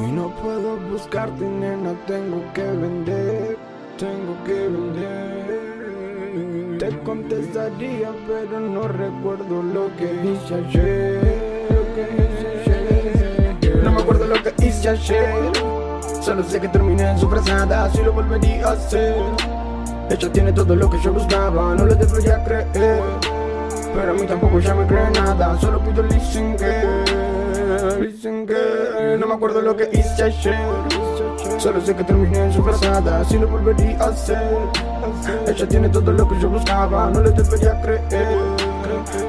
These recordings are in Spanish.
Hoy no puedo buscarte, nena, tengo que vender, tengo que vender. Te contestaría, pero no recuerdo lo que hice ayer. No me acuerdo lo que hice ayer. Solo sé que terminé en su frazada, si lo volvería a hacer. Ella tiene todo lo que yo buscaba, no le debería creer. Pero a mí tampoco ya me cree nada, solo pido listen que, listen que No me acuerdo lo que hice ayer Solo sé que terminé en su frazada, si lo volvería a hacer. Ella tiene todo lo que yo buscaba, no le debería creer.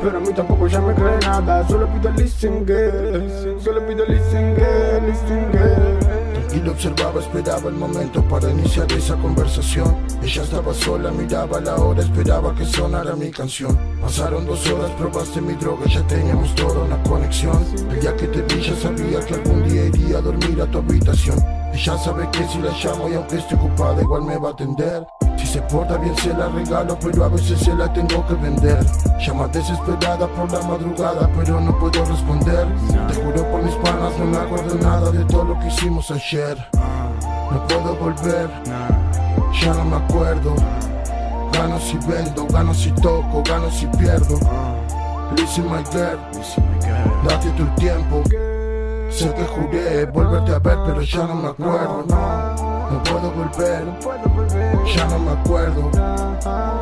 Pero a mí tampoco ya me cree nada, solo pido listen que Solo pido listen que, listen que y lo observaba, esperaba el momento para iniciar esa conversación. Ella estaba sola, miraba la hora, esperaba que sonara mi canción. Pasaron dos horas, probaste mi droga, ya teníamos toda una conexión. El día que te vi ya sabía que algún día iría a dormir a tu habitación. Ella sabe que si la llamo y aunque esté ocupada igual me va a atender. Se porta bien se la regalo, pero a veces se la tengo que vender. Llama desesperada por la madrugada, pero no puedo responder. Te juro por mis panas, no me acuerdo nada de todo lo que hicimos ayer. No puedo volver, ya no me acuerdo. Gano si vendo, gano si toco, gano si pierdo. Listen my girl, date tu tiempo. Sé que juré volverte a ver, pero ya no me acuerdo. No, no puedo volver, ya no me acuerdo.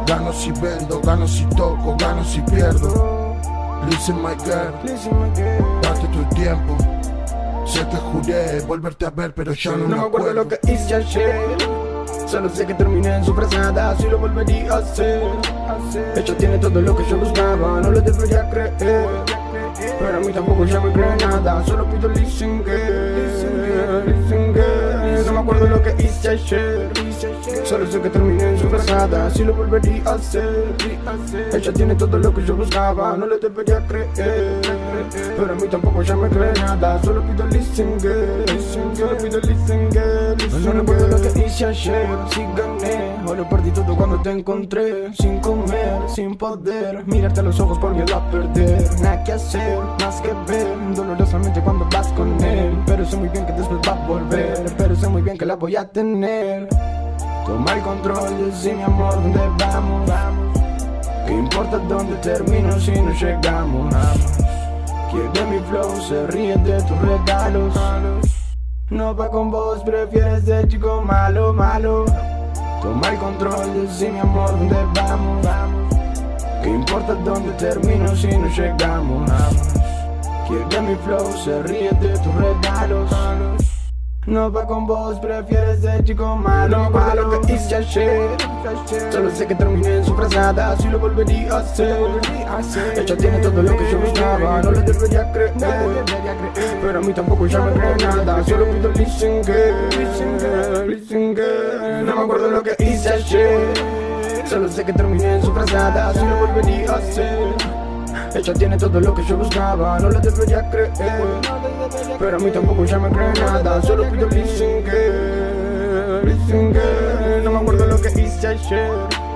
Gano si vendo, gano si toco, gano si pierdo. Listen my girl, date tu tiempo. Sé que juré volverte a ver, pero ya no, No me acuerdo lo que hice ayer. Solo sé que terminé en su frazada, si lo volvería a hacer. Ella tiene todo lo que yo buscaba, no lo debería creer. Pero a mí tampoco ya me cree nada, solo pido listen No me acuerdo lo que hice ayer. Solo sé que terminé en su frazada, si lo volvería a hacer. Ella tiene todo lo que yo buscaba, no le debería creer. Pero a mí tampoco ya me cree nada, solo pido listen que Solo pido listen que No recuerdo lo que hice ayer, si gané. O lo perdí todo cuando te encontré Sin comer, sin poder. Mirarte a los ojos por miedo a perder. Nada que hacer, más que ver. Dolorosamente cuando vas con sé muy bien que después va a volver Pero sé muy bien que la voy a tener. Toma el control, de mi amor dónde vamos ¿Qué importa dónde termino si no llegamos? Quiere mi flow, se ríe de tus regalos. No va con vos, prefieres de chico malo, malo. Toma el control, de mi amor dónde vamos ¿Qué importa dónde termino si no llegamos? Quiere mi flow, se ríe de tus regalos. No va con vos, prefieres de chico malo. No me acuerdo lo que hice ayer. Solo sé que terminé en su frazada Si lo volvería a hacer. Ella tiene todo lo que yo buscaba No lo debería creer. Pero a mí tampoco ya me cree nada Solo pido listen que Listen No me acuerdo lo que hice ayer. Solo sé que terminé en su frazada Si lo volvería a hacer ella tiene todo lo que yo buscaba, no lo debería creer. Pero a mí tampoco ya me cree nada, solo pido listen que Listen que No me acuerdo lo que hice ayer